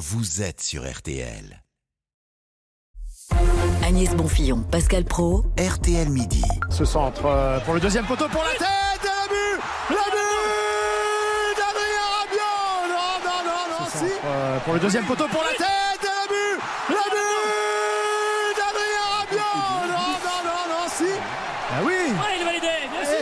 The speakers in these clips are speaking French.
vous êtes sur RTL. Agnès Bonfillon, Pascal Pro, RTL Midi. Ce centre euh, pour le deuxième poteau pour la tête et le but Le but d'Adrien Rabiot. Non, non, non, non, si. euh, Pour le deuxième poteau pour la tête et le but Le but d'Adrien Rabiot. Non, non, non, non, si. Ah oui il est validé, bien sûr qu'il est validé.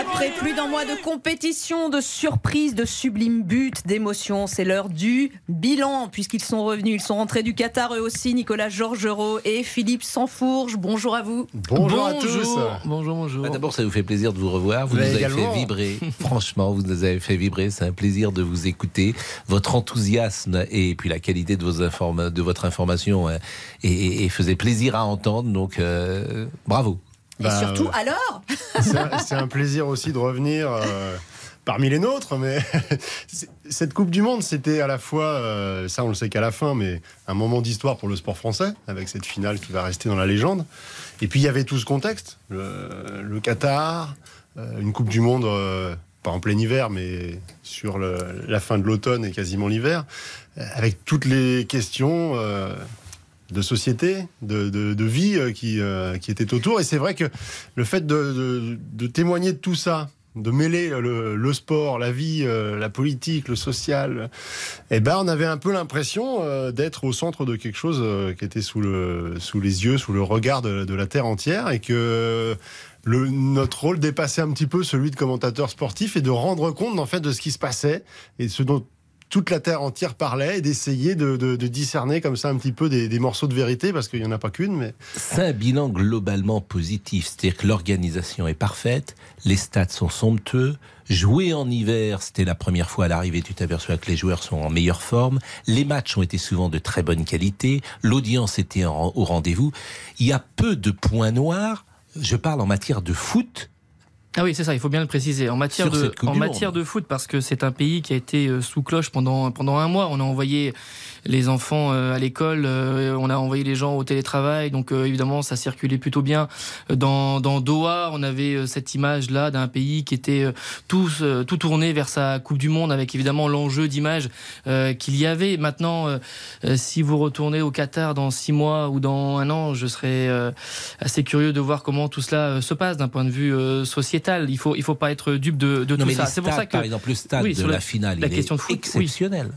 Après plus d'un mois de compétition, de surprises, de sublimes buts, d'émotions, c'est l'heure du bilan, puisqu'ils sont revenus. Ils sont rentrés du Qatar eux aussi, Nicolas Georgerot et Philippe Sansfourge. Bonjour à vous. Bonjour, à tous Bonjour, bonjour. Bah, D'abord, ça vous fait plaisir de vous revoir. Vous Mais nous avez fait vibrer. Franchement, vous nous avez fait vibrer. C'est un plaisir de vous écouter. Votre enthousiasme et puis la qualité de, vos informa- de votre information et, et- et faisait plaisir à entendre. Donc, euh, bravo. Et Bah, surtout, alors C'est un- plaisir aussi de revenir euh, parmi les nôtres, mais cette Coupe du Monde, c'était à la fois, euh, ça on le sait qu'à la fin, mais un moment d'histoire pour le sport français, avec cette finale qui va rester dans la légende. Et puis il y avait tout ce contexte, le, le Qatar, euh, une Coupe du Monde, pas en plein hiver, mais sur le- la fin de l'automne et quasiment l'hiver, avec toutes les questions. euh, de société, de, de- vie euh, qui, euh, qui étaient autour. Et c'est vrai que le fait de, de- témoigner de tout ça, de mêler le, le sport, la vie, euh, la politique, le social, eh ben, on avait un peu l'impression euh, d'être au centre de quelque chose euh, qui était sous, le, sous les yeux, sous le regard de, de la terre entière, et que le, notre rôle dépassait un petit peu celui de commentateur sportif et de rendre compte en fait de ce qui se passait et ce dont toute la terre entière parlait et d'essayer de, de- de discerner comme ça un petit peu des, des morceaux de vérité parce qu'il n'y en a pas qu'une mais C'est un bilan globalement positif. C'est-à-dire que l'organisation est parfaite, les stats sont somptueux. Jouer en hiver, c'était la première fois à l'arrivée, tu t'aperçois que les joueurs sont en meilleure forme. Les matchs ont été souvent de très bonne qualité. L'audience était au rendez-vous. Il y a peu de points noirs. Je parle en matière de foot. Ah oui, c'est ça, il faut bien le préciser. En matière, de, en matière Monde. de foot, parce que c'est un pays qui a été euh, sous cloche pendant, pendant un mois. On a envoyé les enfants euh, à l'école, euh, on a envoyé les gens au télétravail, donc évidemment ça circulait plutôt bien. Dans, dans Doha, on avait cette image-là d'un pays qui était tout, tout tourné vers sa Coupe du Monde, avec évidemment l'enjeu d'image qu'il y avait. Maintenant, si vous retournez au Qatar dans six mois ou dans un an, je serais assez curieux de voir comment tout cela se passe d'un point de vue euh, sociétal. Il faut, il faut pas être dupe de, de Non, tout mais ça. C'est pour ça que par exemple, le stade Oui, de la, la- finale, la il question est de foot, oui. exceptionnel.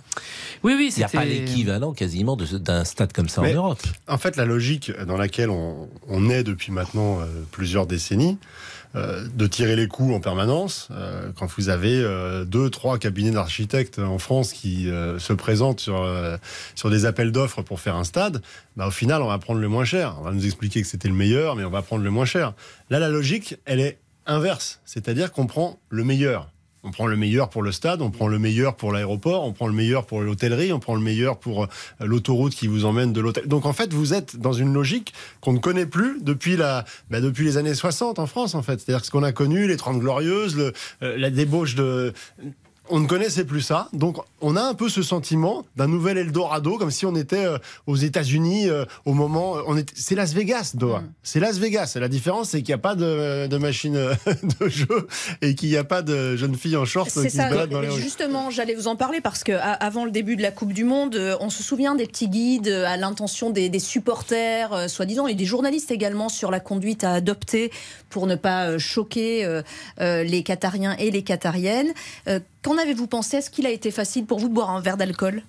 oui, oui, Il n'y a pas l'équivalent quasiment d'un stade comme ça Mais- en Europe. en fait la logique dans laquelle on, on est depuis maintenant euh, plusieurs décennies euh, de tirer les coups en permanence euh, quand vous avez euh, deux trois cabinets d'architectes en France qui euh, se présentent sur euh, sur des appels d'offres pour faire un stade bah, au final on va prendre le moins cher on va nous expliquer que c'était le meilleur mais on va prendre le moins cher là la logique elle est inverse c'est-à-dire qu'on prend le meilleur on prend le meilleur pour le stade, on prend le meilleur pour l'aéroport, on prend le meilleur pour l'hôtellerie, on prend le meilleur pour euh, l'autoroute qui vous emmène de l'hôtel. Donc en fait, vous êtes dans une logique qu'on ne connaît plus depuis la, bah, depuis les années 60 en France en fait. C'est-à-dire ce qu'on a connu, les 30 glorieuses, euh, la débauche de on ne connaissait plus ça. Donc, on a un peu ce sentiment d'un nouvel Eldorado, comme si on était euh, aux États-Unis euh, au moment. On est, c'est Las Vegas, Doha. Mm. C'est Las Vegas. La différence, c'est qu'il n'y a pas de, de machine euh, de jeu et qu'il n'y a pas de jeune fille en short qui C'est se ça, balade dans les rues. justement, j'allais vous en parler parce que avant le début de la Coupe du Monde, euh, on se souvient des petits guides euh, à l'intention des, des supporters, euh, soi-disant, et des journalistes également sur la conduite à adopter pour ne pas euh, choquer euh, euh, les Qatariens et les Qatariennes. Qu'en avez-vous pensé? Est-ce qu'il a été facile pour vous de boire un verre d'alcool?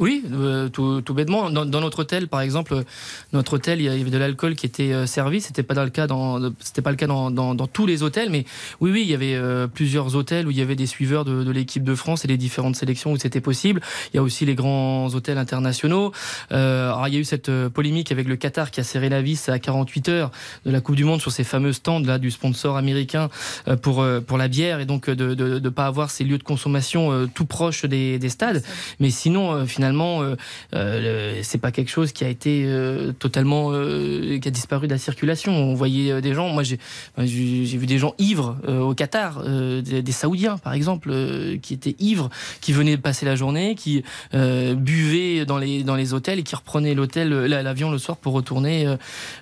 Oui, euh, tout, tout bêtement. Dans, dans notre hôtel, par exemple, notre hôtel, il y avait de l'alcool qui était euh, servi. C'était pas dans le cas dans, c'était pas le cas dans, dans, dans tous les hôtels, mais oui, oui, il y avait euh, plusieurs hôtels où il y avait des suiveurs de, de l'équipe de France et les différentes sélections où c'était possible. Il y a aussi les grands hôtels internationaux. Euh, alors, il y a eu cette euh, polémique avec le Qatar qui a serré la vis à 48 heures de la Coupe du Monde sur ces fameux stands là du sponsor américain euh, pour pour la bière et donc de de, de pas avoir ces lieux de consommation tout proches des, des stades. Mais sinon, euh, finalement, euh, euh, c'est pas quelque chose qui a été euh, totalement qui a disparu de la circulation. On voyait des gens. Moi, j'ai vu des gens ivres au Qatar, des, des Saoudiens, par exemple, qui étaient ivres, qui venaient passer la journée, qui buvaient dans les dans les hôtels et qui reprenaient l'hôtel, la- l'avion le soir pour retourner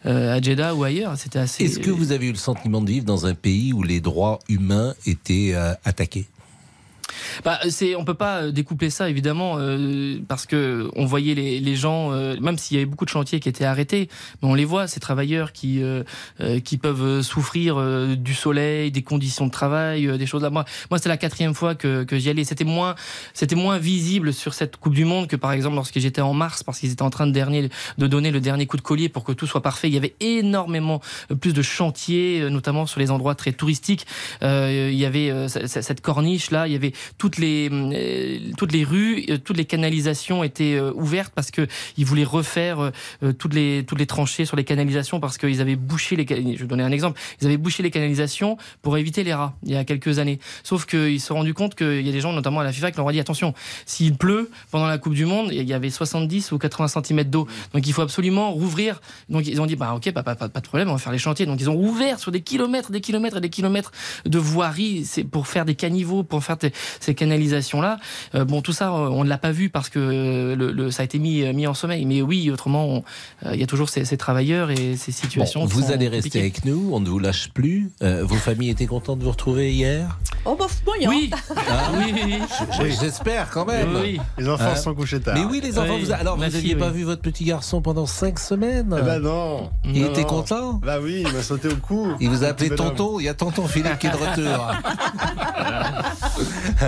à Jeddah ou ailleurs. C'était assez. Est-ce que vous avez eu le sentiment de vivre dans un pays où les droits humains étaient attaqués? Bah, c'est, on peut pas découpler ça évidemment euh, parce que on voyait les, gens, euh, même s'il y avait beaucoup de chantiers qui étaient arrêtés, mais on les voit ces travailleurs qui euh, euh, qui peuvent souffrir euh, du soleil, des conditions de travail, euh, des choses là. Moi, moi c'est la quatrième fois que, que j'y allais. C'était moins c'était moins visible sur cette Coupe du Monde que par exemple lorsque j'étais en mars parce qu'ils étaient en train de dernier de donner le dernier coup de collier pour que tout soit parfait. Il y avait énormément plus de chantiers, euh, notamment sur les endroits très touristiques. Euh, il y avait euh, cette corniche là, il y avait toutes les euh, toutes les rues, euh, toutes les canalisations étaient euh, ouvertes parce que ils voulaient refaire toutes les toutes les tranchées sur les canalisations parce qu'ils avaient bouché les. Je vais donner un exemple. Ils avaient bouché les canalisations pour éviter les rats il y a quelques années. Sauf qu'ils se sont rendus compte qu'il y a des gens, notamment à la FIFA, qui leur ont dit attention, s'il pleut pendant la Coupe du Monde, il y avait 70 ou 80 cm d'eau, donc il faut absolument rouvrir. Donc ils ont dit bah ok, bah, pas, pas, pas de problème, on va faire les chantiers. Donc ils ont rouvert sur des kilomètres, des kilomètres et des kilomètres de voiries, pour faire des caniveaux, pour faire tes- ces canalisations là. Euh, bon, tout ça, euh, on ne l'a pas vu parce que euh, le, le- ça a été mis, mis en sommeil. Mais oui, autrement, on- euh, il y a toujours ces, ces travailleurs et ces situations. Bon, vous allez rester avec nous, on ne vous lâche plus. Euh, vos familles étaient contentes de vous retrouver hier? Oh, bof, moyen. Oui, Ah, oui, oui, oui. J- J'espère quand même. Les enfants Hein se sont couchés tard. Mais oui, les enfants, Oui, vous, alors vous n'aviez pas vu votre petit garçon pendant cinq semaines? Eh ben non. Il Non, était non. content? Bah oui, il m'a sauté au cou. Il vous a appelé tonton, il y a tonton Philippe qui est de retour.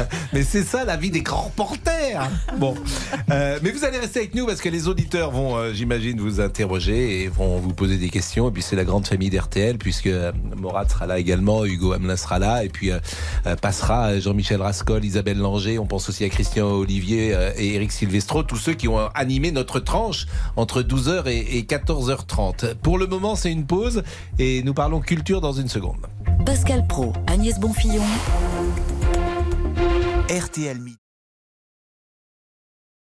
mais c'est ça la vie des grands reporters. Bon, Euh, mais vous allez rester avec nous parce que les auditeurs vont, euh, j'imagine, vous interroger et vont vous poser des questions. Et puis c'est la grande famille d'RTL puisque euh, Morat sera là également, Hugo Hamelin sera là et puis passera Jean-Michel Rascol, Isabelle Langer. On pense aussi à Christian Olivier et Eric Silvestro, tous ceux qui ont animé notre tranche entre 12h et, et 14h30. Pour le moment, c'est une pause et nous parlons culture dans une seconde. Pascal Pro, Agnès Bonfillon. RTL Midi.